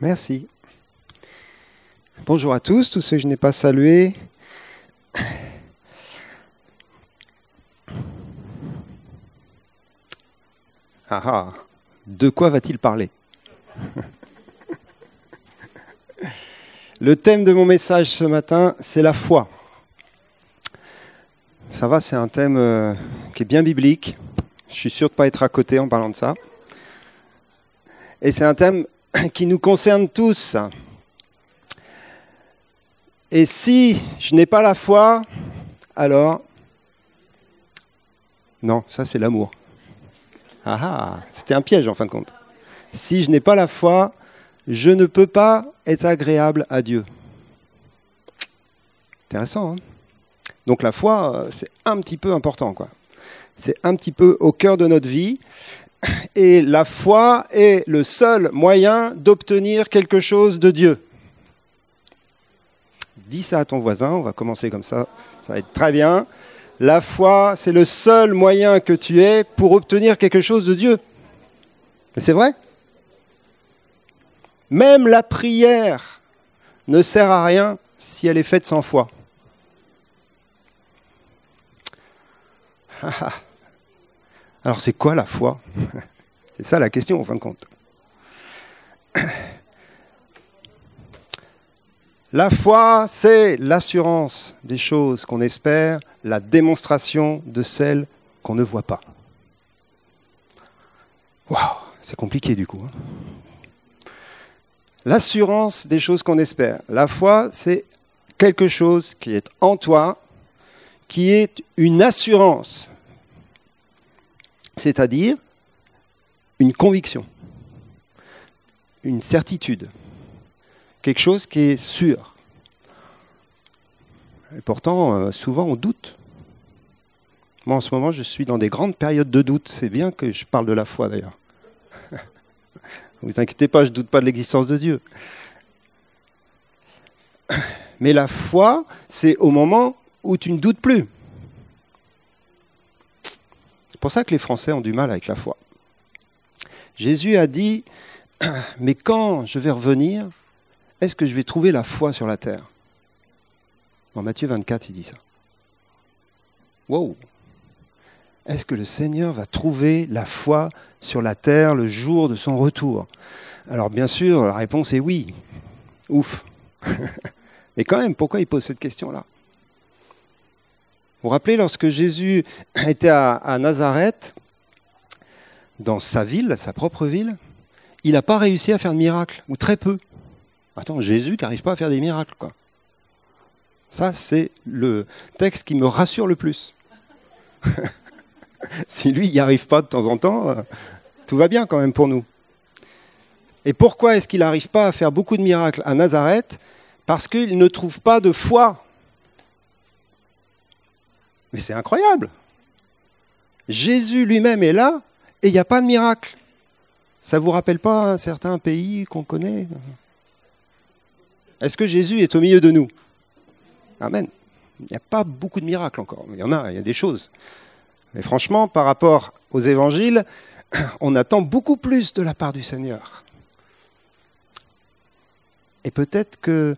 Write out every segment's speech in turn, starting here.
Merci. Bonjour à tous, tous ceux que je n'ai pas salués. Ah ah, de quoi va-t-il parler? Le thème de mon message ce matin, c'est la foi. Ça va, c'est un thème euh, qui est bien biblique. Je suis sûr de ne pas être à côté en parlant de ça. Et c'est un thème qui nous concerne tous. Et si je n'ai pas la foi, alors... Non, ça c'est l'amour. Ah ah, c'était un piège en fin de compte. Si je n'ai pas la foi, je ne peux pas être agréable à Dieu. Intéressant. Hein Donc la foi, euh, c'est un petit peu important, quoi. C'est un petit peu au cœur de notre vie. Et la foi est le seul moyen d'obtenir quelque chose de Dieu. Dis ça à ton voisin, on va commencer comme ça, ça va être très bien. La foi, c'est le seul moyen que tu aies pour obtenir quelque chose de Dieu. C'est vrai. Même la prière ne sert à rien si elle est faite sans foi. Alors c'est quoi la foi? C'est ça la question en fin de compte. La foi, c'est l'assurance des choses qu'on espère, la démonstration de celles qu'on ne voit pas. Waouh, c'est compliqué du coup. Hein. L'assurance des choses qu'on espère. La foi, c'est quelque chose qui est en toi, qui est une assurance c'est-à-dire une conviction, une certitude, quelque chose qui est sûr. Et pourtant, euh, souvent, on doute. Moi, en ce moment, je suis dans des grandes périodes de doute. C'est bien que je parle de la foi, d'ailleurs. Ne vous inquiétez pas, je ne doute pas de l'existence de Dieu. Mais la foi, c'est au moment où tu ne doutes plus. C'est pour ça que les Français ont du mal avec la foi. Jésus a dit, mais quand je vais revenir, est-ce que je vais trouver la foi sur la terre? Dans Matthieu 24, il dit ça. Wow Est-ce que le Seigneur va trouver la foi sur la terre le jour de son retour? Alors bien sûr, la réponse est oui. Ouf. Mais quand même, pourquoi il pose cette question-là? Vous vous rappelez, lorsque Jésus était à, Nazareth, dans sa ville, sa propre ville, il n'a pas réussi à faire de miracle, ou très peu. Attends, Jésus qui n'arrive pas à faire des miracles, quoi. Ça, c'est le texte qui me rassure le plus. si lui, n'y arrive pas de temps en temps, euh, tout va bien quand même pour nous. Et pourquoi est-ce qu'il n'arrive pas à faire beaucoup de miracles à Nazareth? Parce qu'il ne trouve pas de foi mais c'est incroyable. Jésus lui-même est là et il n'y a pas de miracle. Ça ne vous rappelle pas un certain pays qu'on connaît? Est-ce que Jésus est au milieu de nous? Amen. Il n'y a pas beaucoup de miracles encore. Il y en a, il y a des choses. Mais franchement, par rapport aux évangiles, on attend beaucoup plus de la part du Seigneur. Et peut-être qu'il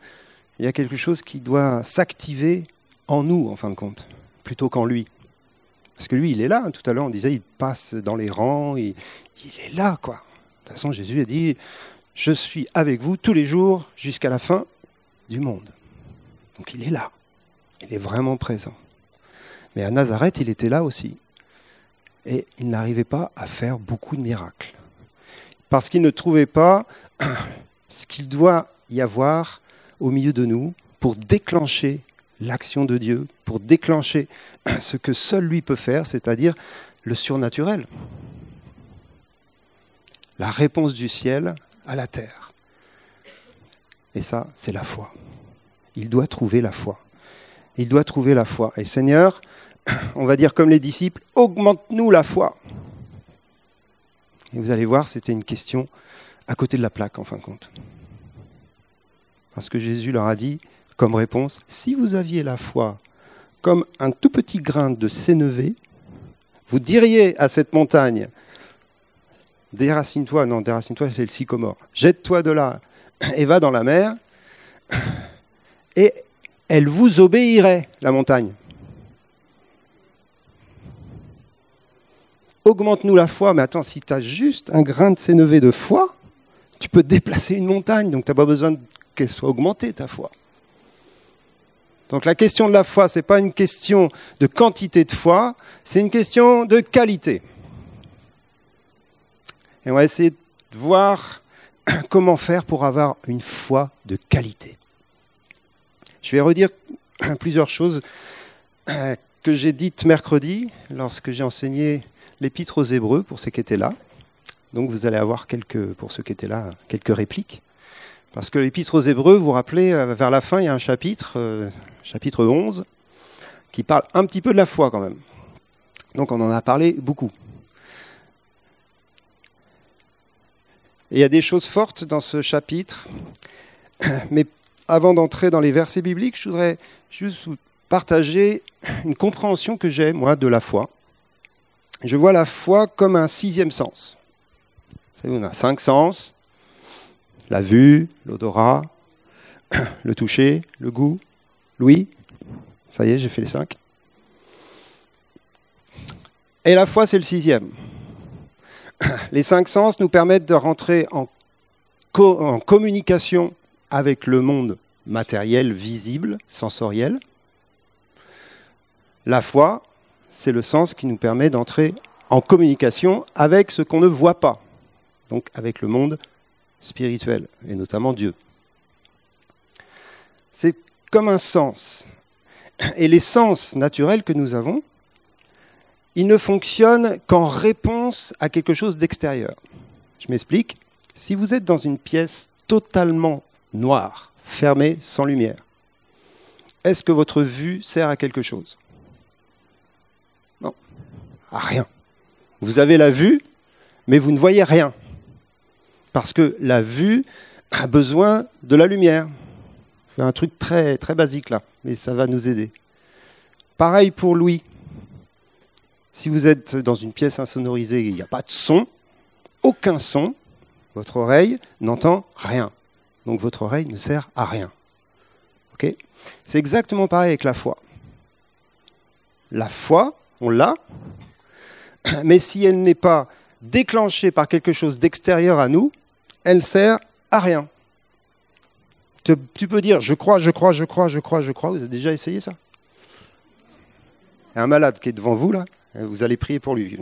y a quelque chose qui doit s'activer en nous, en fin de compte plutôt qu'en lui. Parce que lui, il est là. Tout à l'heure, on disait, il passe dans les rangs, il, il est là, quoi. De toute façon, Jésus a dit, je suis avec vous tous les jours jusqu'à la fin du monde. Donc il est là. Il est vraiment présent. Mais à Nazareth, il était là aussi. Et il n'arrivait pas à faire beaucoup de miracles. Parce qu'il ne trouvait pas ce qu'il doit y avoir au milieu de nous pour déclencher l'action de Dieu, pour déclencher ce que seul lui peut faire, c'est-à-dire le surnaturel. La réponse du ciel à la terre. Et ça, c'est la foi. Il doit trouver la foi. Il doit trouver la foi. Et Seigneur, on va dire comme les disciples, augmente-nous la foi. Et vous allez voir, c'était une question à côté de la plaque, en fin de compte. Parce que Jésus leur a dit, comme réponse, si vous aviez la foi comme un tout petit grain de sénévé, vous diriez à cette montagne, déracine-toi, non, déracine-toi, c'est le sycomore, jette-toi de là et va dans la mer, et elle vous obéirait, la montagne. Augmente-nous la foi, mais attends, si tu as juste un grain de sénévé de foi, tu peux déplacer une montagne, donc tu n'as pas besoin qu'elle soit augmentée, ta foi. Donc la question de la foi, ce n'est pas une question de quantité de foi, c'est une question de qualité. Et on va essayer de voir comment faire pour avoir une foi de qualité. Je vais redire plusieurs choses euh, que j'ai dites mercredi lorsque j'ai enseigné l'épître aux Hébreux pour ceux qui étaient là. Donc vous allez avoir quelques, pour ceux qui étaient là, quelques répliques. Parce que l'épître aux Hébreux, vous vous rappelez, euh, vers la fin, il y a un chapitre, euh, chapitre 11, qui parle un petit peu de la foi quand même. Donc on en a parlé beaucoup. Et il y a des choses fortes dans ce chapitre, mais avant d'entrer dans les versets bibliques, je voudrais juste vous partager une compréhension que j'ai, moi, de la foi. Je vois la foi comme un sixième sens. Vous savez, on a cinq sens la vue, l'odorat, le toucher, le goût, l'ouïe. Ça y est, j'ai fait les cinq. Et la foi, c'est le sixième. Les cinq sens nous permettent de rentrer en, communication avec le monde matériel, visible, sensoriel. La foi, c'est le sens qui nous permet d'entrer en communication avec ce qu'on ne voit pas, donc avec le monde spirituel, et notamment Dieu. C'est comme un sens. Et les sens naturels que nous avons, ils ne fonctionnent qu'en réponse à quelque chose d'extérieur. Je m'explique. Si vous êtes dans une pièce totalement noire, fermée, sans lumière, est-ce que votre vue sert à quelque chose? Non, à rien. Vous avez la vue, mais vous ne voyez rien. Parce que la vue a besoin de la lumière. C'est un truc très, très basique là, mais ça va nous aider. Pareil pour l'ouïe. Si vous êtes dans une pièce insonorisée, il n'y a pas de son, aucun son, votre oreille n'entend rien. Donc votre oreille ne sert à rien. C'est exactement pareil avec la foi. La foi, on l'a, mais si elle n'est pas déclenchée par quelque chose d'extérieur à nous, elle sert à rien. Tu peux dire je crois, je crois, je crois, je crois, je crois. Vous avez déjà essayé ça? Il y a un malade qui est devant vous là. Vous allez prier pour lui.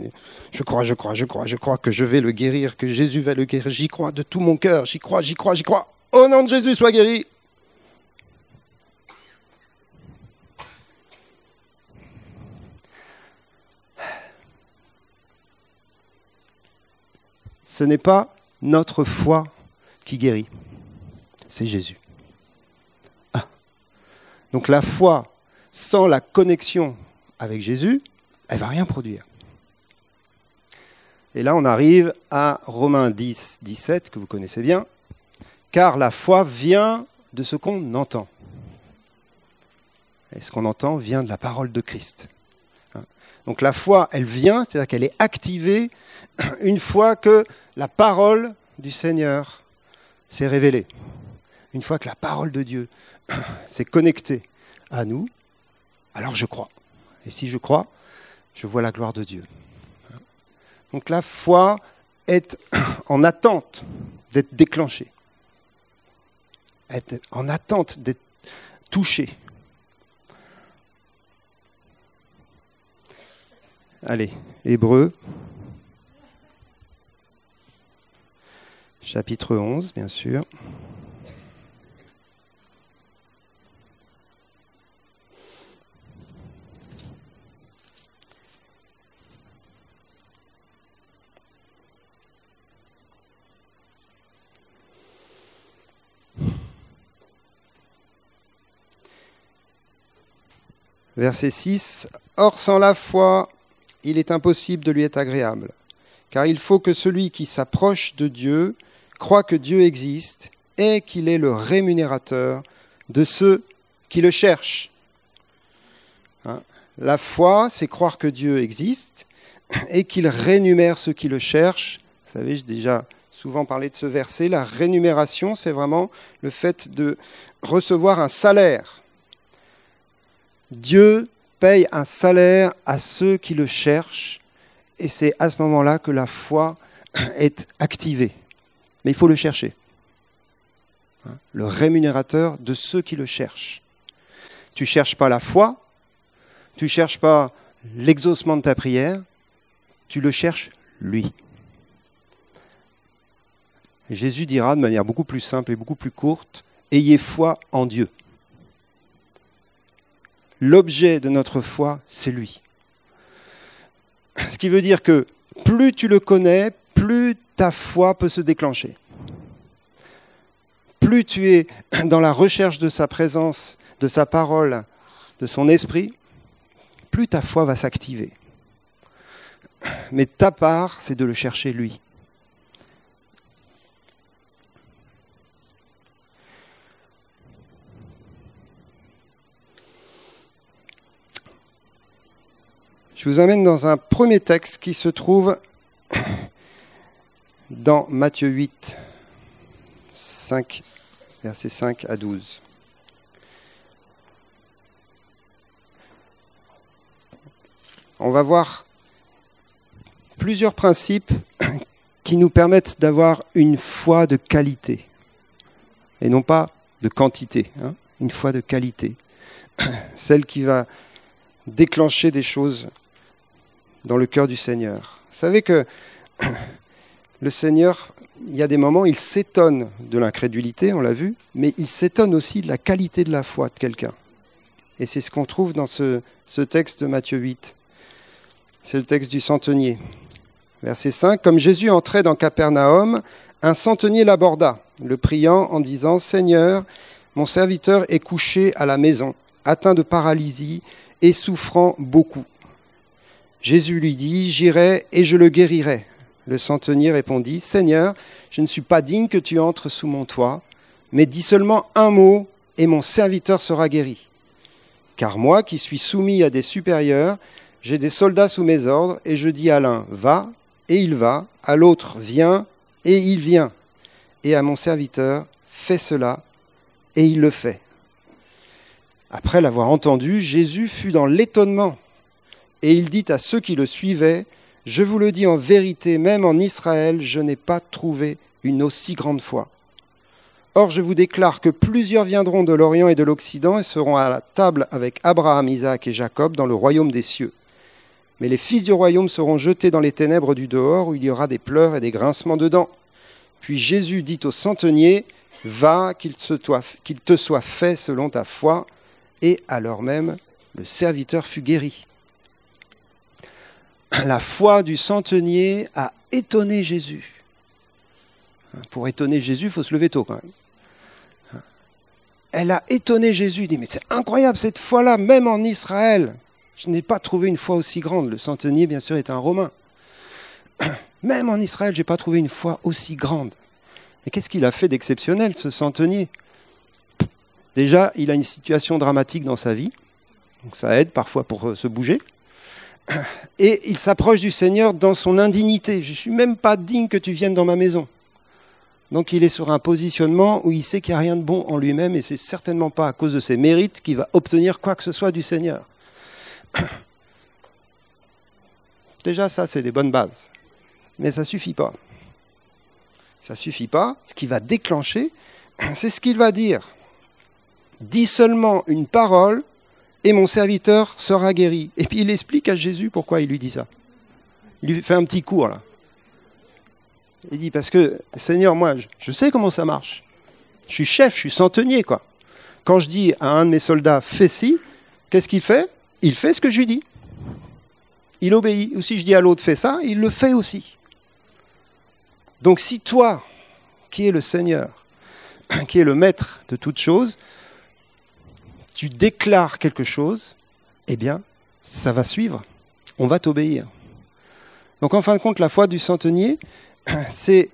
Je crois, je crois, je crois, je crois que je vais le guérir, que Jésus va le guérir. J'y crois de tout mon cœur. J'y crois, j'y crois, j'y crois. Au nom de Jésus, sois guéri. Ce n'est pas notre foi qui guérit. C'est Jésus. Ah. Donc la foi sans la connexion avec Jésus, elle va rien produire. Et là, on arrive à Romains 10, 17, que vous connaissez bien. Car la foi vient de ce qu'on entend. Et ce qu'on entend vient de la parole de Christ. Donc la foi, elle vient, c'est-à-dire qu'elle est activée une fois que la parole du Seigneur s'est révélée. Une fois que la parole de Dieu s'est connectée à nous, alors je crois. Et si je crois, je vois la gloire de Dieu. Donc la foi est en attente d'être déclenchée, est en attente d'être touchée. Allez, Hébreu chapitre 11, bien sûr. Verset 6. Or sans la foi, il est impossible de lui être agréable, car il faut que celui qui s'approche de Dieu croit que Dieu existe et qu'il est le rémunérateur de ceux qui le cherchent. Hein? La foi, c'est croire que Dieu existe et qu'il rémunère ceux qui le cherchent. Vous savez, j'ai déjà souvent parlé de ce verset. La rémunération, c'est vraiment le fait de recevoir un salaire. Dieu paye un salaire à ceux qui le cherchent, et c'est à ce moment-là que la foi est activée. Mais il faut le chercher. Hein, le rémunérateur de ceux qui le cherchent. Tu ne cherches pas la foi, tu ne cherches pas l'exaucement de ta prière, tu le cherches lui. Jésus dira de manière beaucoup plus simple et beaucoup plus courte, Ayez foi en Dieu. L'objet de notre foi, c'est lui. Ce qui veut dire que plus tu le connais, plus ta foi peut se déclencher. Plus tu es dans la recherche de sa présence, de sa parole, de son esprit, plus ta foi va s'activer. Mais ta part, c'est de le chercher lui. Je vous amène dans un premier texte qui se trouve dans Matthieu 8, 5, versets 5 à 12. On va voir plusieurs principes qui nous permettent d'avoir une foi de qualité, et non pas de quantité, hein, une foi de qualité, celle qui va déclencher des choses dans le cœur du Seigneur. Vous savez que le Seigneur, il y a des moments, il s'étonne de l'incrédulité, on l'a vu, mais il s'étonne aussi de la qualité de la foi de quelqu'un. Et c'est ce qu'on trouve dans ce, texte de Matthieu 8. C'est le texte du centenier. Verset 5, Comme Jésus entrait dans Capernaum, un centenier l'aborda, le priant en disant, Seigneur, mon serviteur est couché à la maison, atteint de paralysie et souffrant beaucoup. Jésus lui dit, J'irai et je le guérirai. Le centenier répondit, Seigneur, je ne suis pas digne que tu entres sous mon toit, mais dis seulement un mot et mon serviteur sera guéri. Car moi, qui suis soumis à des supérieurs, j'ai des soldats sous mes ordres, et je dis à l'un, va, et il va, à l'autre, viens, et il vient, et à mon serviteur, fais cela, et il le fait. Après l'avoir entendu, Jésus fut dans l'étonnement et il dit à ceux qui le suivaient, Je vous le dis en vérité, même en Israël, je n'ai pas trouvé une aussi grande foi. Or, je vous déclare que plusieurs viendront de l'Orient et de l'Occident et seront à la table avec Abraham, Isaac et Jacob dans le royaume des cieux. Mais les fils du royaume seront jetés dans les ténèbres du dehors, où il y aura des pleurs et des grincements de dents. Puis Jésus dit au centenier, Va, qu'il te soit fait selon ta foi. Et alors même, le serviteur fut guéri la foi du centenier a étonné Jésus. Pour étonner Jésus, il faut se lever tôt quand même. Elle a étonné Jésus. Il dit, mais c'est incroyable cette foi-là, même en Israël. Je n'ai pas trouvé une foi aussi grande. Le centenier, bien sûr, est un Romain. Même en Israël, je n'ai pas trouvé une foi aussi grande. Et qu'est-ce qu'il a fait d'exceptionnel, ce centenier? Déjà, il a une situation dramatique dans sa vie. Donc ça aide parfois pour euh, se bouger et il s'approche du Seigneur dans son indignité. Je ne suis même pas digne que tu viennes dans ma maison. Donc il est sur un positionnement où il sait qu'il n'y a rien de bon en lui-même et c'est certainement pas à cause de ses mérites qu'il va obtenir quoi que ce soit du Seigneur. Déjà ça c'est des bonnes bases. Mais ça suffit pas. Ça suffit pas. Ce qui va déclencher, c'est ce qu'il va dire. Dis seulement une parole et mon serviteur sera guéri. Et puis il explique à Jésus pourquoi il lui dit ça. Il lui fait un petit cours là. Il dit parce que Seigneur, moi, je sais comment ça marche. Je suis chef, je suis centenier quoi. Quand je dis à un de mes soldats fais ci, qu'est-ce qu'il fait? Il fait ce que je lui dis. Il obéit. Ou si je dis à l'autre fais ça, il le fait aussi. Donc si toi, qui es le Seigneur, qui est le maître de toutes choses, tu déclares quelque chose, eh bien, ça va suivre. On va t'obéir. Donc, en fin de compte, la foi du centenier, c'est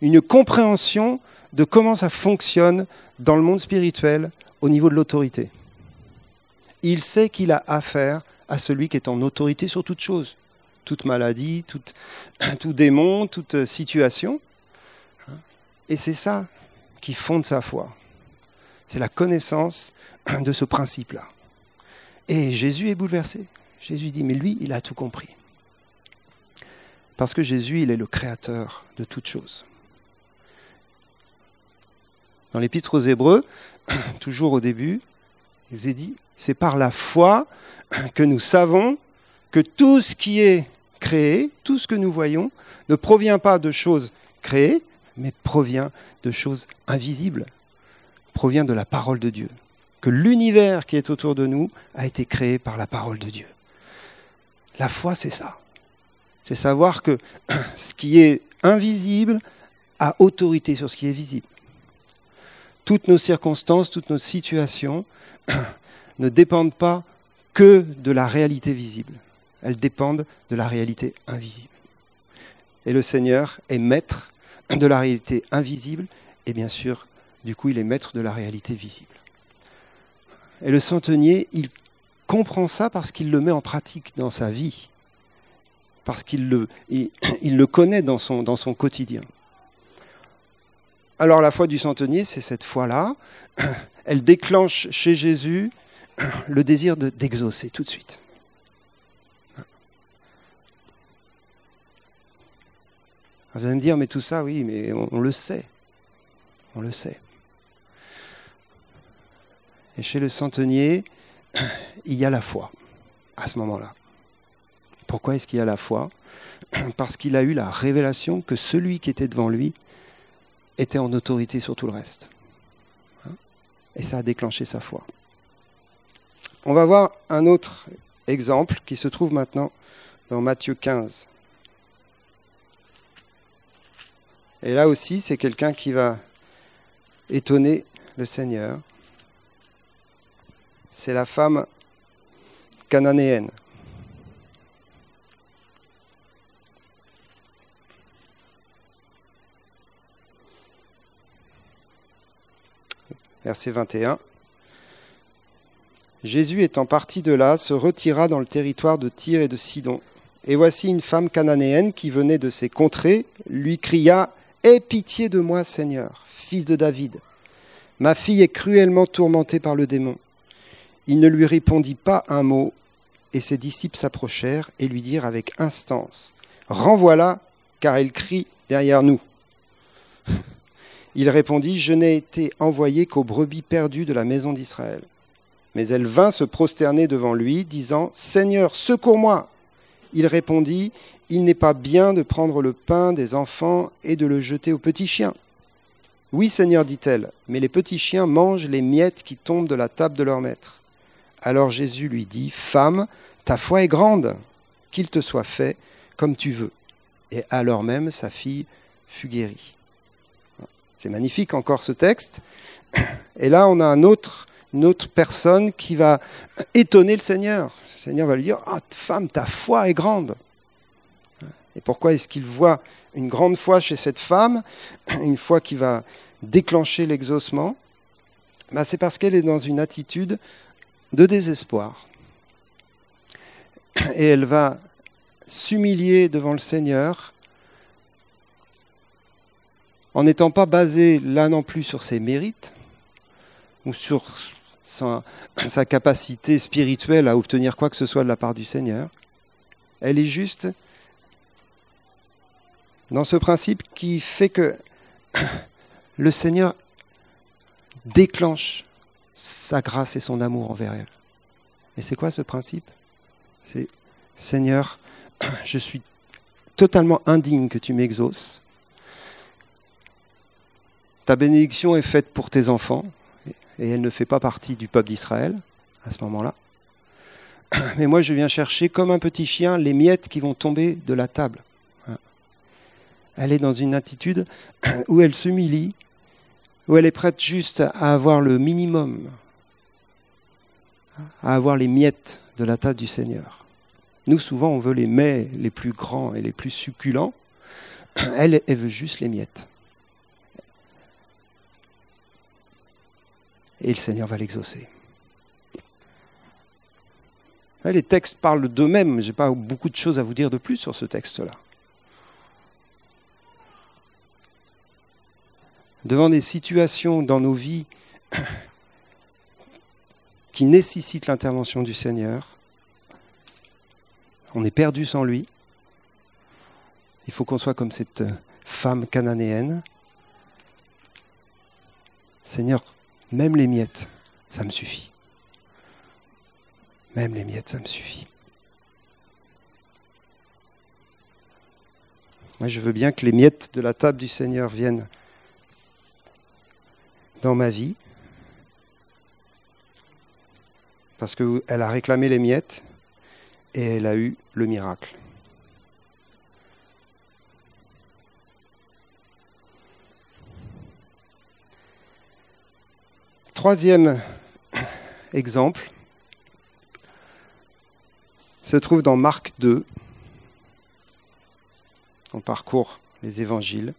une compréhension de comment ça fonctionne dans le monde spirituel au niveau de l'autorité. Il sait qu'il a affaire à celui qui est en autorité sur toute chose. toute maladie, tout démon, toute situation. Et c'est ça qui fonde sa foi. C'est la connaissance de ce principe-là. Et Jésus est bouleversé. Jésus dit, mais lui, il a tout compris. Parce que Jésus, il est le créateur de toutes choses. Dans l'épître aux Hébreux, toujours au début, il vous ai dit, c'est par la foi que nous savons que tout ce qui est créé, tout ce que nous voyons, ne provient pas de choses créées, mais provient de choses invisibles, provient de la parole de Dieu. Que l'univers qui est autour de nous a été créé par la parole de Dieu. La foi, c'est ça. C'est savoir que ce qui est invisible a autorité sur ce qui est visible. Toutes nos circonstances, toutes nos situations ne dépendent pas que de la réalité visible. Elles dépendent de la réalité invisible. Et le Seigneur est maître de la réalité invisible et bien sûr, du coup, il est maître de la réalité visible. Et le centenier, il comprend ça parce qu'il le met en pratique dans sa vie, parce qu'il le, connaît dans son, dans son quotidien. Alors la foi du centenier, c'est cette foi-là. Elle déclenche chez Jésus le désir d'exaucer tout de suite. Vous allez me dire, mais tout ça, oui, mais on, le sait. On le sait. Et chez le centenier, il y a la foi à ce moment-là. Pourquoi est-ce qu'il y a la foi? Parce qu'il a eu la révélation que celui qui était devant lui était en autorité sur tout le reste. Hein? Et ça a déclenché sa foi. On va voir un autre exemple qui se trouve maintenant dans Matthieu 15. Et là aussi, c'est quelqu'un qui va étonner le Seigneur. C'est la femme cananéenne. Verset 21. Jésus étant parti de là, se retira dans le territoire de Tyr et de Sidon. Et voici une femme cananéenne qui venait de ces contrées, lui cria Aie pitié de moi, Seigneur, fils de David. Ma fille est cruellement tourmentée par le démon. Il ne lui répondit pas un mot, et ses disciples s'approchèrent et lui dirent avec instance Renvoie-la, car elle crie derrière nous. Il répondit Je n'ai été envoyé qu'aux brebis perdues de la maison d'Israël. Mais elle vint se prosterner devant lui, disant Seigneur, secours-moi. Il répondit Il n'est pas bien de prendre le pain des enfants et de le jeter aux petits chiens. Oui, Seigneur, dit-elle, mais les petits chiens mangent les miettes qui tombent de la table de leur maître. Alors Jésus lui dit Femme, ta foi est grande, qu'il te soit fait comme tu veux. Et alors même sa fille fut guérie. C'est magnifique encore ce texte. Et là, on a une autre personne qui va étonner le Seigneur. Le Seigneur va lui dire Ah, femme, ta foi est grande. Et pourquoi est-ce qu'il voit une grande foi chez cette femme, une foi qui va déclencher l'exaucement? Ben, C'est parce qu'elle est dans une attitude de désespoir. Et elle va s'humilier devant le Seigneur en n'étant pas basée là non plus sur ses mérites ou sur sa, capacité spirituelle à obtenir quoi que ce soit de la part du Seigneur. Elle est juste dans ce principe qui fait que le Seigneur déclenche sa grâce et son amour envers elle. Et c'est quoi ce principe? C'est Seigneur, je suis totalement indigne que tu m'exauces. Ta bénédiction est faite pour tes enfants, et elle ne fait pas partie du peuple d'Israël à ce moment-là. Mais moi, je viens chercher, comme un petit chien, les miettes qui vont tomber de la table. Elle est dans une attitude où elle s'humilie, où elle est prête juste à avoir le minimum, à avoir les miettes de la table du Seigneur. Nous, souvent, on veut les mets les plus grands et les plus succulents. Elle, elle veut juste les miettes. et le Seigneur va l'exaucer. Les textes parlent d'eux-mêmes, je n'ai pas beaucoup de choses à vous dire de plus sur ce texte-là. Devant des situations dans nos vies qui nécessitent l'intervention du Seigneur, on est perdu sans lui. Il faut qu'on soit comme cette femme cananéenne. Seigneur, même les miettes, ça me suffit. Même les miettes, ça me suffit. Moi, je veux bien que les miettes de la table du Seigneur viennent dans ma vie, parce qu'elle a réclamé les miettes et elle a eu le miracle. Troisième exemple se trouve dans Marc 2. On parcourt les évangiles.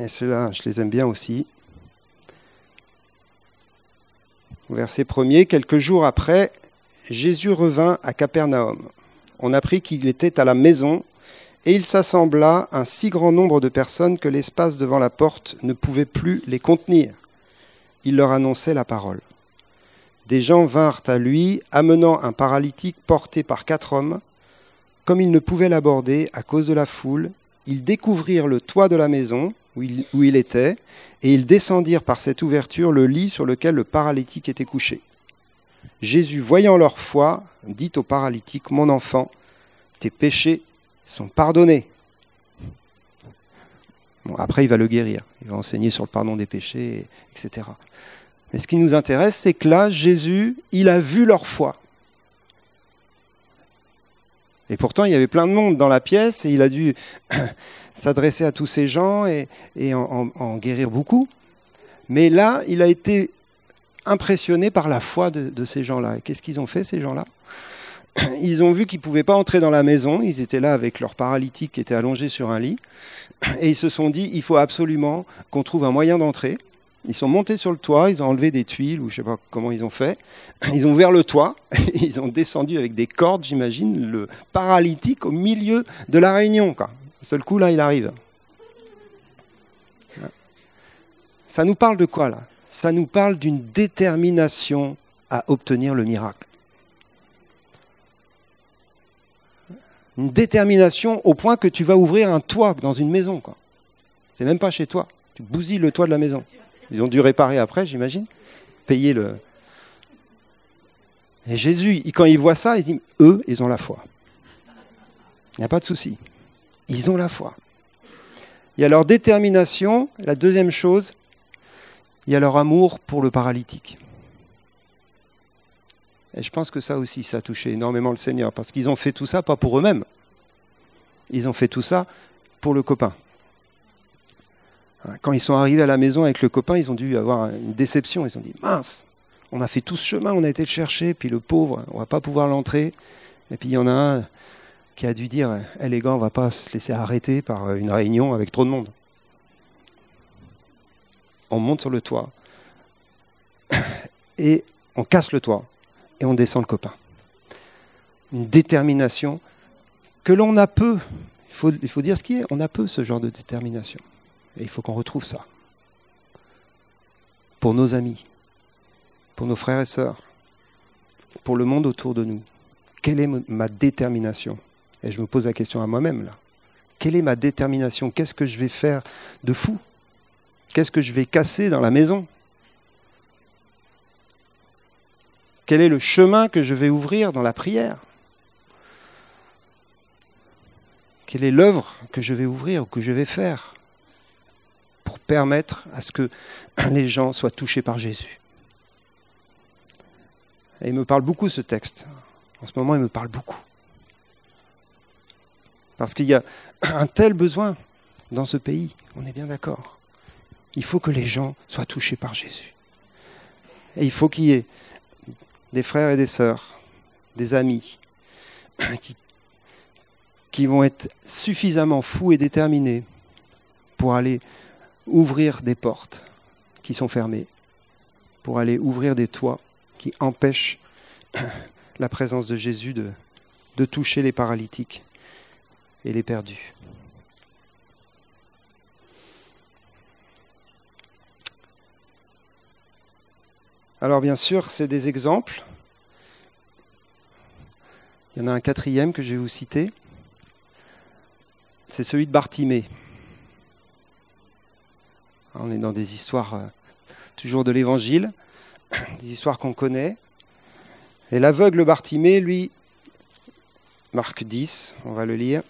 Et ceux-là, je les aime bien aussi. Verset premier, quelques jours après, Jésus revint à Capernaum. On apprit qu'il était à la maison, et il s'assembla un si grand nombre de personnes que l'espace devant la porte ne pouvait plus les contenir. Il leur annonçait la parole. Des gens vinrent à lui, amenant un paralytique porté par quatre hommes. Comme ils ne pouvaient l'aborder à cause de la foule, ils découvrirent le toit de la maison où il, était, et ils descendirent par cette ouverture le lit sur lequel le paralytique était couché. Jésus, voyant leur foi, dit au paralytique, Mon enfant, tes péchés sont pardonnés. Bon, après, il va le guérir, il va enseigner sur le pardon des péchés, etc. Mais ce qui nous intéresse, c'est que là, Jésus, il a vu leur foi. Et pourtant, il y avait plein de monde dans la pièce et il a dû s'adresser à tous ces gens et, en, guérir beaucoup. Mais là, il a été impressionné par la foi de, ces gens-là. Qu'est-ce qu'ils ont fait, ces gens-là? Ils ont vu qu'ils ne pouvaient pas entrer dans la maison. Ils étaient là avec leur paralytique qui était allongé sur un lit. Et ils se sont dit, il faut absolument qu'on trouve un moyen d'entrer. Ils sont montés sur le toit, ils ont enlevé des tuiles, ou je ne sais pas comment ils ont fait. Ils ont ouvert le toit, ils ont descendu avec des cordes, j'imagine, le paralytique au milieu de la réunion. Seul coup, là, il arrive. Ça nous parle de quoi, là? Ça nous parle d'une détermination à obtenir le miracle. Une détermination au point que tu vas ouvrir un toit dans une maison. C'est même pas chez toi. Tu bousilles le toit de la maison. Ils ont dû réparer après, j'imagine. Payer le. Et Jésus, quand il voit ça, il dit eux, ils ont la foi. Il n'y a pas de souci. Ils ont la foi. Il y a leur détermination. La deuxième chose, il y a leur amour pour le paralytique. Et je pense que ça aussi, ça a touché énormément le Seigneur, parce qu'ils ont fait tout ça pas pour eux-mêmes. Ils ont fait tout ça pour le copain. Quand ils sont arrivés à la maison avec le copain, ils ont dû avoir une déception. Ils ont dit mince, on a fait tout ce chemin, on a été le chercher, puis le pauvre, on va pas pouvoir l'entrer. Et puis il y en a un qui a dû dire eh les gars, on va pas se laisser arrêter par une réunion avec trop de monde. On monte sur le toit et on casse le toit et on descend le copain. Une détermination que l'on a peu. Il faut, il faut dire ce qui est, on a peu ce genre de détermination. Et il faut qu'on retrouve ça. Pour nos amis, pour nos frères et sœurs, pour le monde autour de nous. Quelle est ma détermination Et je me pose la question à moi-même là. Quelle est ma détermination? Qu'est-ce que je vais faire de fou? Qu'est-ce que je vais casser dans la maison? Quel est le chemin que je vais ouvrir dans la prière? Quelle est l'œuvre que je vais ouvrir ou que je vais faire pour permettre à ce que les gens soient touchés par Jésus? Et il me parle beaucoup ce texte. En ce moment, il me parle beaucoup. Parce qu'il y a un tel besoin dans ce pays, on est bien d'accord. Il faut que les gens soient touchés par Jésus. Et il faut qu'il y ait des frères et des sœurs, des amis, qui, vont être suffisamment fous et déterminés pour aller ouvrir des portes qui sont fermées, pour aller ouvrir des toits qui empêchent la présence de Jésus de toucher les paralytiques et les perdus. Alors bien sûr, c'est des exemples. Il y en a un quatrième que je vais vous citer. C'est celui de Bartimée. On est dans des histoires euh, toujours de l'Évangile, des histoires qu'on connaît. Et l'aveugle Bartimée, lui, Marc 10, on va le lire.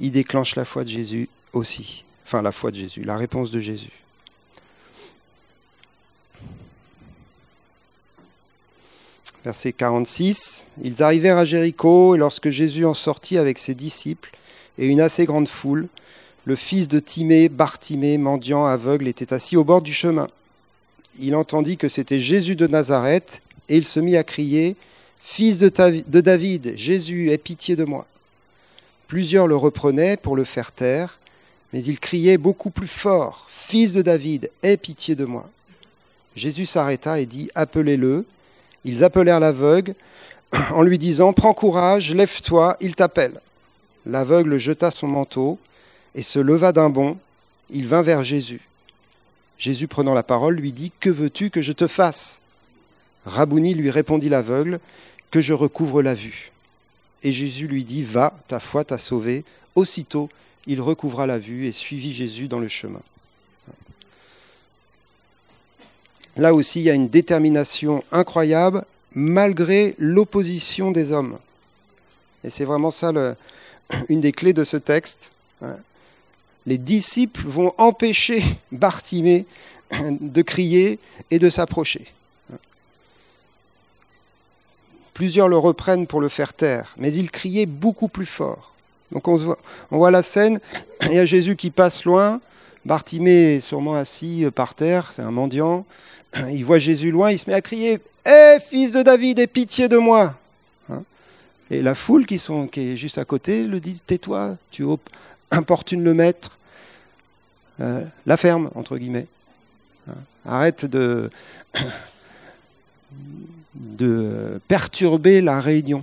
Il déclenche la foi de Jésus aussi. Enfin, la foi de Jésus, la réponse de Jésus. Verset 46. Ils arrivèrent à Jéricho, et lorsque Jésus en sortit avec ses disciples et une assez grande foule, le fils de Timée, Bartimée, mendiant aveugle, était assis au bord du chemin. Il entendit que c'était Jésus de Nazareth, et il se mit à crier Fils de, de David, Jésus, aie pitié de moi. Plusieurs le reprenaient pour le faire taire, mais il criait beaucoup plus fort Fils de David, aie pitié de moi. Jésus s'arrêta et dit Appelez-le. Ils appelèrent l'aveugle en lui disant Prends courage, lève-toi, il t'appelle. L'aveugle jeta son manteau et se leva d'un bond. Il vint vers Jésus. Jésus, prenant la parole, lui dit Que veux-tu que je te fasse? Rabouni lui répondit l'aveugle Que je recouvre la vue. Et Jésus lui dit Va, ta foi t'a sauvé. Aussitôt, il recouvra la vue et suivit Jésus dans le chemin. Là aussi, il y a une détermination incroyable malgré l'opposition des hommes. Et c'est vraiment ça une des clés de ce texte. Les disciples vont empêcher Bartimée de crier et de s'approcher. Plusieurs le reprennent pour le faire taire, mais il criait beaucoup plus fort. Donc on, voit, la scène, il y a Jésus qui passe loin, Bartimée est sûrement assis euh, par terre, c'est un mendiant, il voit Jésus loin, il se met à crier Hé, fils de David, aie pitié de moi hein Et la foule qui, sont, est juste à côté le dit Tais-toi, tu importunes le maître, euh, la ferme, entre guillemets. Hein Arrête de, de perturber la réunion.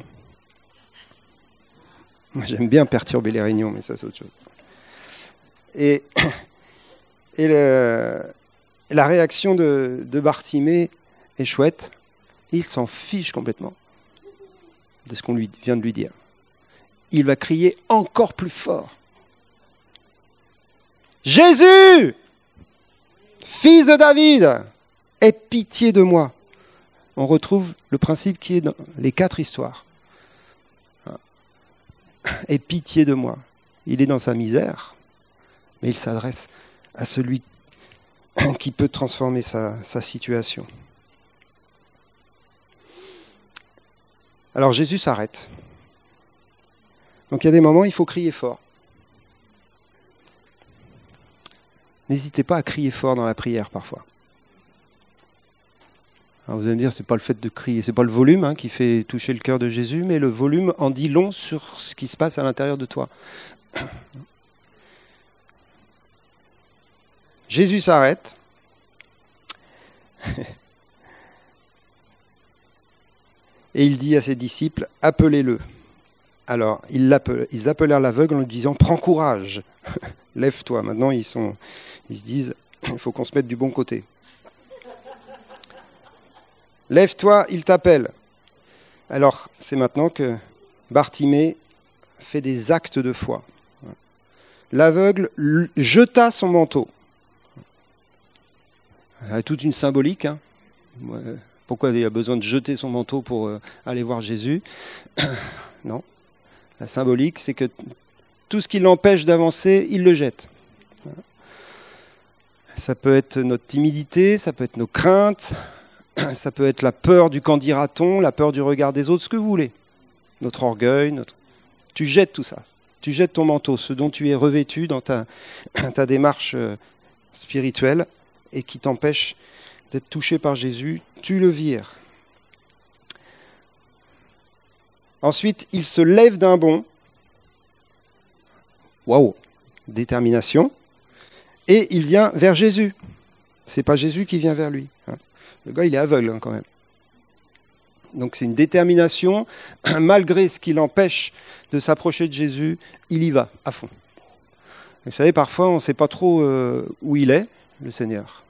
Moi, j'aime bien perturber les réunions, mais ça, c'est autre chose. Et, la réaction de, de Bartimée est chouette. Il s'en fiche complètement de ce qu'on lui vient de lui dire. Il va crier encore plus fort. Jésus, fils de David, aie pitié de moi. On retrouve le principe qui est dans les quatre histoires. Aie pitié de moi. Il est dans sa misère, mais il s'adresse à celui qui peut transformer sa, situation. Alors Jésus s'arrête. Donc il y a des moments, il faut crier fort. N'hésitez pas à crier fort dans la prière parfois. Vous allez me dire, c'est pas le fait de crier, c'est pas le volume hein, qui fait toucher le cœur de Jésus, mais le volume en dit long sur ce qui se passe à l'intérieur de toi. Jésus s'arrête. Et il dit à ses disciples, appelez-le. Alors, ils, ils appelèrent l'aveugle en lui disant, prends courage, lève-toi. Maintenant, ils, sont, ils se disent, il faut qu'on se mette du bon côté. Lève-toi, il t'appelle. Alors, c'est maintenant que Bartimée fait des actes de foi. L'aveugle jeta son manteau. Toute une symbolique. Hein. Pourquoi il a besoin de jeter son manteau pour euh, aller voir Jésus? Non. La symbolique, c'est que tout ce qui l'empêche d'avancer, il le jette. Ça peut être notre timidité, ça peut être nos craintes, ça peut être la peur du qu'en dira-t-on, la peur du regard des autres, ce que vous voulez. Notre orgueil, notre... tu jettes tout ça. Tu jettes ton manteau, ce dont tu es revêtu dans ta, démarche euh, spirituelle et qui t'empêche d'être touché par Jésus, tu le vires. Ensuite, il se lève d'un bond. Waouh, détermination. Et il vient vers Jésus. C'est pas Jésus qui vient vers lui. Le gars, il est aveugle hein, quand même. Donc c'est une détermination, malgré ce qui l'empêche de s'approcher de Jésus, il y va à fond. Vous savez, parfois on ne sait pas trop euh, où il est, le Seigneur,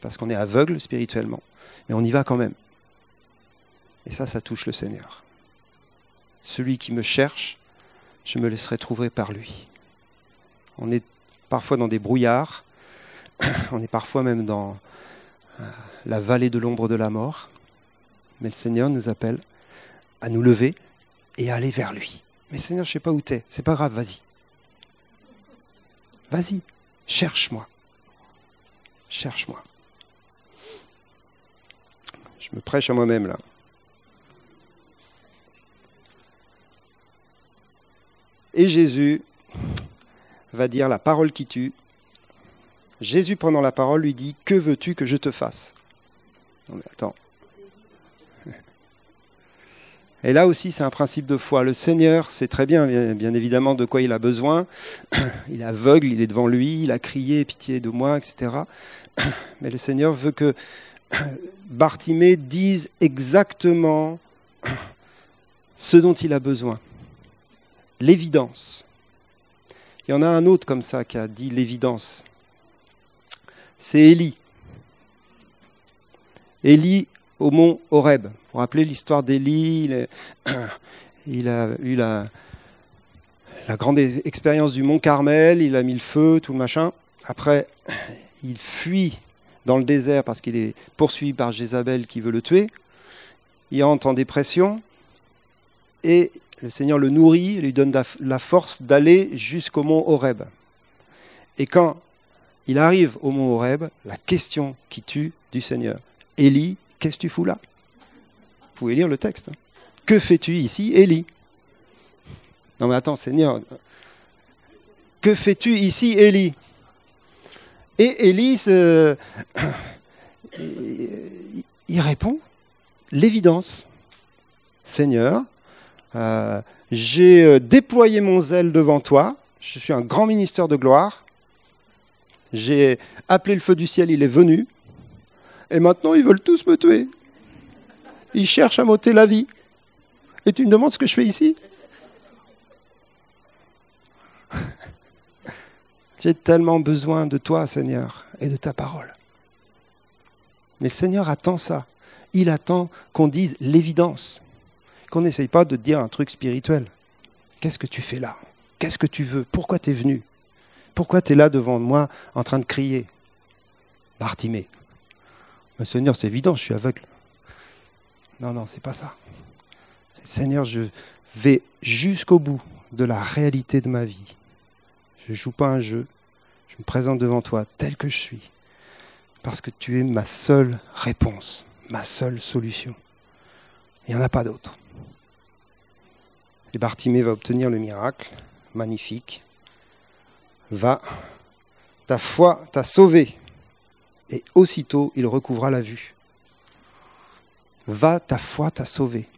parce qu'on est aveugle spirituellement, mais on y va quand même. Et ça, ça touche le Seigneur. Celui qui me cherche, je me laisserai trouver par lui. On est parfois dans des brouillards, on est parfois même dans la vallée de l'ombre de la mort, mais le Seigneur nous appelle à nous lever et à aller vers lui. Mais Seigneur, je ne sais pas où tu es. C'est pas grave, vas-y. Vas-y, cherche-moi. Cherche-moi. Je me prêche à moi-même là. Et Jésus va dire la parole qui tue. Jésus, pendant la parole, lui dit Que veux-tu que je te fasse? Non, mais attends. Et là aussi, c'est un principe de foi. Le Seigneur sait très bien, bien évidemment, de quoi il a besoin. Il est aveugle, il est devant lui, il a crié pitié de moi, etc. Mais le Seigneur veut que Bartimée dise exactement ce dont il a besoin. L'évidence. Il y en a un autre comme ça qui a dit l'évidence. C'est Élie. Élie au mont Horeb. Vous vous rappelez l'histoire d'Élie il, a eu la, la grande expérience du mont Carmel, il a mis le feu, tout le machin. Après, il fuit dans le désert parce qu'il est poursuivi par Jézabel qui veut le tuer. Il entre en dépression et le Seigneur le nourrit, lui donne la force d'aller jusqu'au mont Horeb. Et quand il arrive au mont Horeb, la question qui tue du Seigneur, Élie, Qu'est-ce que tu fous là? Vous pouvez lire le texte. Hein. Que fais-tu ici, Élie? Non mais attends, Seigneur, que fais-tu ici, Élie? Et Élie, il répond l'évidence. Seigneur, euh, j'ai euh, déployé mon zèle devant toi, je suis un grand ministère de gloire, j'ai appelé le feu du ciel, il est venu, et maintenant, ils veulent tous me tuer. Ils cherchent à m'ôter la vie. Et tu me demandes ce que je fais ici? J'ai tellement besoin de toi, Seigneur, et de ta parole. Mais le Seigneur attend ça. Il attend qu'on dise l'évidence. Qu'on n'essaye pas de dire un truc spirituel. Qu'est-ce que tu fais là? Qu'est-ce que tu veux? Pourquoi tu es venu? Pourquoi tu es là devant moi en train de crier? Bartimée. Seigneur, c'est évident, je suis aveugle. Non, non, c'est pas ça. Seigneur, je vais jusqu'au bout de la réalité de ma vie. Je ne joue pas un jeu. Je me présente devant toi tel que je suis. Parce que tu es ma seule réponse, ma seule solution. Il n'y en a pas d'autre. Et Bartimée va obtenir le miracle, magnifique. Va, ta foi t'a sauvé et aussitôt il recouvra la vue. Va, ta foi t'a sauvé.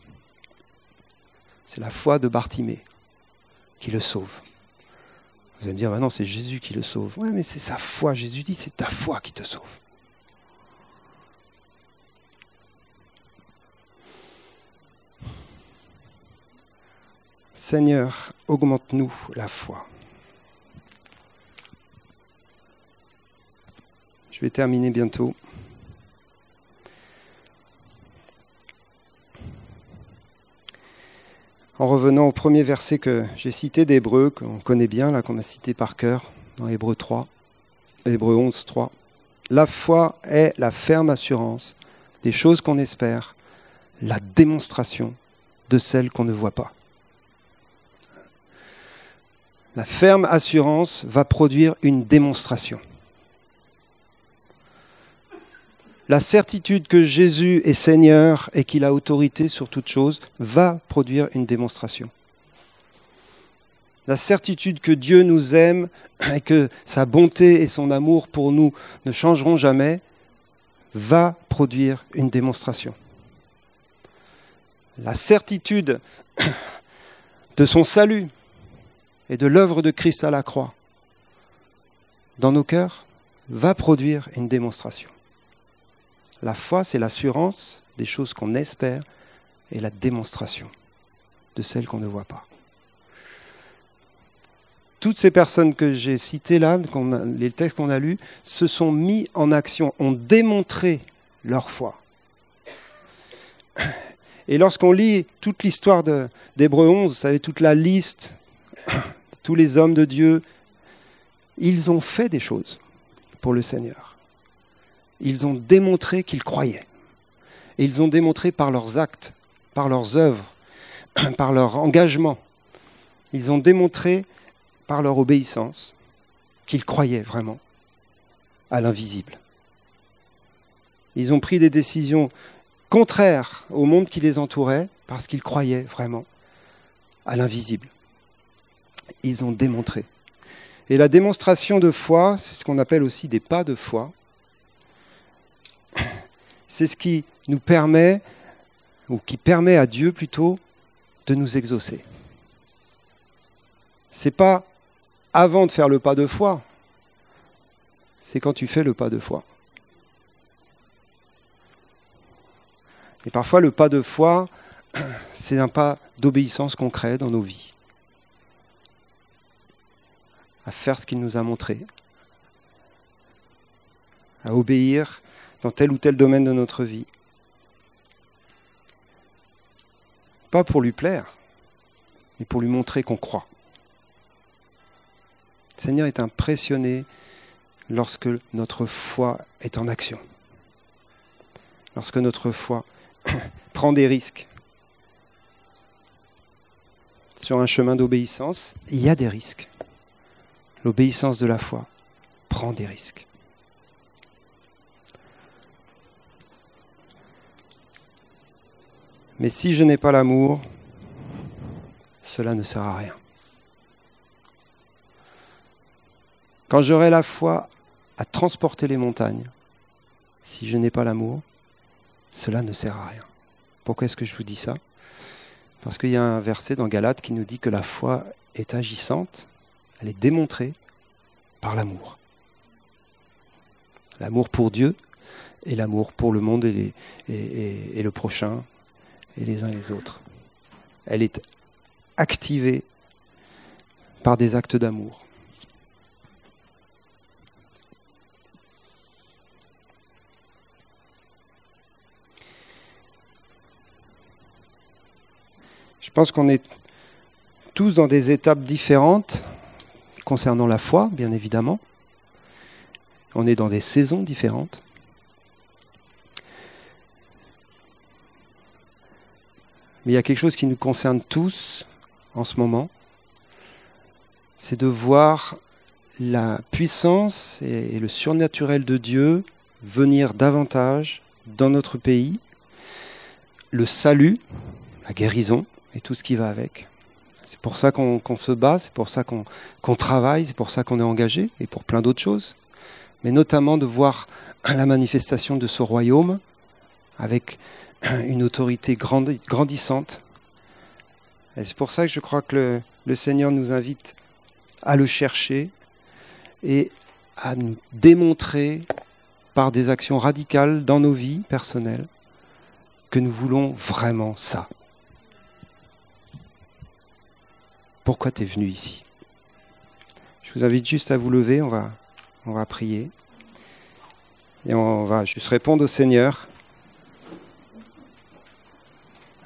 C'est la foi de Bartimée qui le sauve. Vous allez me dire, maintenant c'est Jésus qui le sauve. Oui, mais c'est sa foi. Jésus dit, c'est ta foi qui te sauve. Seigneur, augmente-nous la foi. Je vais terminer bientôt. En revenant au premier verset que j'ai cité d'Hébreu, qu'on connaît bien, là qu'on a cité par cœur, dans Hébreu 3, Hébreu 11, 3. La foi est la ferme assurance des choses qu'on espère, la démonstration de celles qu'on ne voit pas. La ferme assurance va produire une démonstration. La certitude que Jésus est Seigneur et qu'il a autorité sur toute chose va produire une démonstration. La certitude que Dieu nous aime et que sa bonté et son amour pour nous ne changeront jamais va produire une démonstration. la certitude de son salut et de l'œuvre de Christ à la croix dans nos cœurs va produire une démonstration. La foi, c'est l'assurance des choses qu'on espère et la démonstration de celles qu'on ne voit pas. Toutes ces personnes que j'ai citées là, les textes qu'on a lus, se sont mis en action, ont démontré leur foi. Et lorsqu'on lit toute l'histoire d'Hébreu 11, vous savez, toute la liste, tous les hommes de Dieu, ils ont fait des choses pour le Seigneur. Ils ont démontré qu'ils croyaient. Et ils ont démontré par leurs actes, par leurs œuvres, par leur engagement. Ils ont démontré par leur obéissance qu'ils croyaient vraiment à l'invisible. Ils ont pris des décisions contraires au monde qui les entourait parce qu'ils croyaient vraiment à l'invisible. Ils ont démontré. Et la démonstration de foi, c'est ce qu'on appelle aussi des pas de foi, c'est ce qui nous permet, ou qui permet à Dieu plutôt, de nous exaucer. C'est pas avant de faire le pas de foi, c'est quand tu fais le pas de foi. Et parfois, le pas de foi, c'est un pas d'obéissance concret dans nos vies. À faire ce qu'il nous a montré. À obéir dans tel ou tel domaine de notre vie. Pas pour lui plaire, mais pour lui montrer qu'on croit. Le Seigneur est impressionné lorsque notre foi est en action. Lorsque notre foi prend des risques. Sur un chemin d'obéissance, il y a des risques. L'obéissance de la foi prend des risques. Mais si je n'ai pas l'amour, cela ne sert à rien. Quand j'aurai la foi à transporter les montagnes, si je n'ai pas l'amour, cela ne sert à rien. Pourquoi est-ce que je vous dis ça? Parce qu'il y a un verset dans Galates qui nous dit que la foi est agissante, elle est démontrée par l'amour. L'amour pour Dieu et l'amour pour le monde et, et, le prochain et les uns les autres. Elle est activée par des actes d'amour. Je pense qu'on est tous dans des étapes différentes concernant la foi, bien évidemment. On est dans des saisons différentes. Mais il y a quelque chose qui nous concerne tous en ce moment, c'est de voir la puissance et le surnaturel de Dieu venir davantage dans notre pays, le salut, la guérison, et tout ce qui va avec. C'est pour ça qu'on se bat, c'est pour ça qu'on travaille, c'est pour ça qu'on est engagé, et pour plein d'autres choses. Mais notamment de voir la manifestation de ce royaume avec une autorité grandissante. Et c'est pour ça que je crois que le, Seigneur nous invite à le chercher et à nous démontrer par des actions radicales dans nos vies personnelles que nous voulons vraiment ça. pourquoi tu es venu ici? Je vous invite juste à vous lever, on va, on va prier. Et on va juste répondre au Seigneur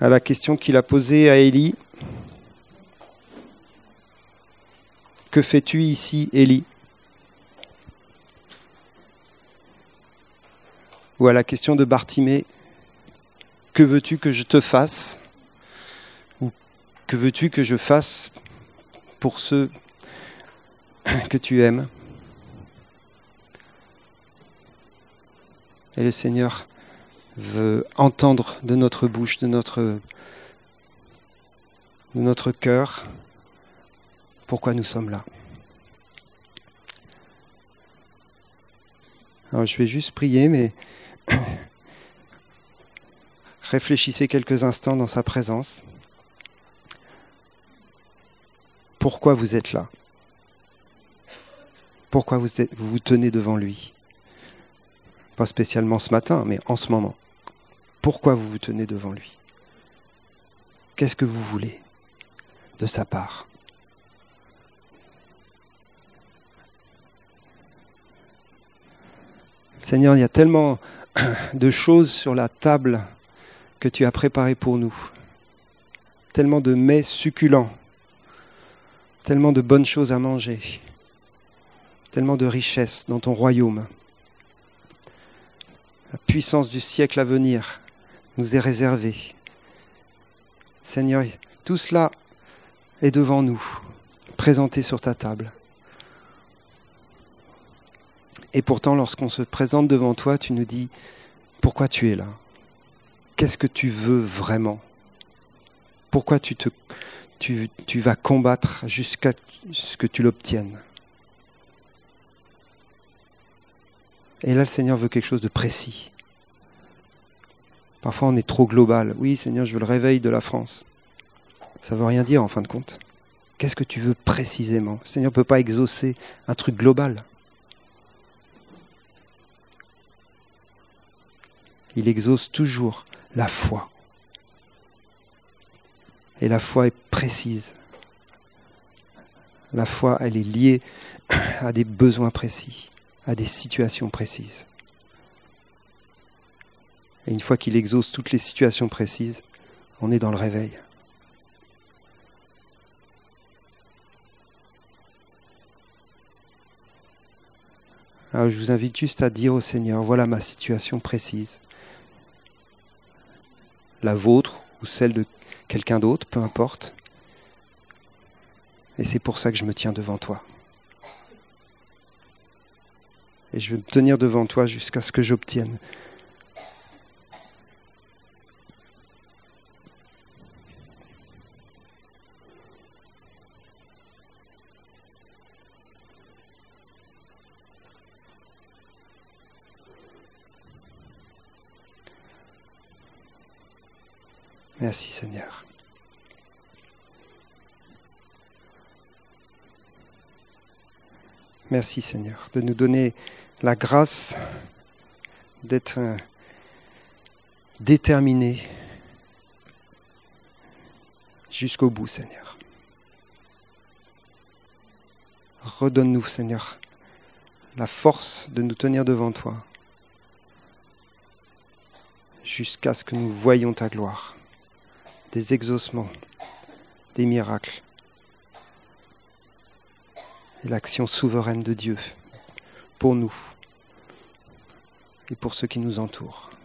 à la question qu'il a posée à Élie. Que fais-tu ici, Élie? Ou à la question de Bartimée, que veux-tu que je te fasse? Ou que veux-tu que je fasse pour ceux que tu aimes? Et le Seigneur veut entendre de notre bouche, de notre, de notre cœur, pourquoi nous sommes là. Alors je vais juste prier, mais Réfléchissez quelques instants dans sa présence. Pourquoi vous êtes là? Pourquoi vous, vous vous tenez devant lui? Pas spécialement ce matin, mais en ce moment. Pourquoi vous vous tenez devant lui? Qu'est-ce que vous voulez de sa part? Seigneur, il y a tellement de choses sur la table que tu as préparées pour nous, tellement de mets succulents, tellement de bonnes choses à manger, tellement de richesses dans ton royaume. La puissance du siècle à venir nous est réservée. Seigneur, tout cela est devant nous, présenté sur ta table. Et pourtant, lorsqu'on se présente devant toi, tu nous dis, pourquoi tu es là? Qu'est-ce que tu veux vraiment? Pourquoi tu, te, tu vas combattre jusqu'à ce que tu l'obtiennes? Et là, le Seigneur veut quelque chose de précis. Parfois, on est trop global. Oui, Seigneur, je veux le réveil de la France. Ça ne veut rien dire en fin de compte. Qu'est-ce que tu veux précisément? Le Seigneur ne peut pas exaucer un truc global. il exauce toujours la foi. Et la foi est précise. La foi, elle est liée à des besoins précis, à des situations précises. Et une fois qu'il exauce toutes les situations précises, on est dans le réveil. Alors je vous invite juste à dire au Seigneur, voilà ma situation précise la vôtre ou celle de quelqu'un d'autre, peu importe. Et c'est pour ça que je me tiens devant toi. Et je vais me tenir devant toi jusqu'à ce que j'obtienne Merci Seigneur. Merci Seigneur de nous donner la grâce d'être déterminés jusqu'au bout Seigneur. Redonne-nous Seigneur la force de nous tenir devant toi jusqu'à ce que nous voyions ta gloire des exaucements, des miracles et l'action souveraine de Dieu pour nous et pour ceux qui nous entourent.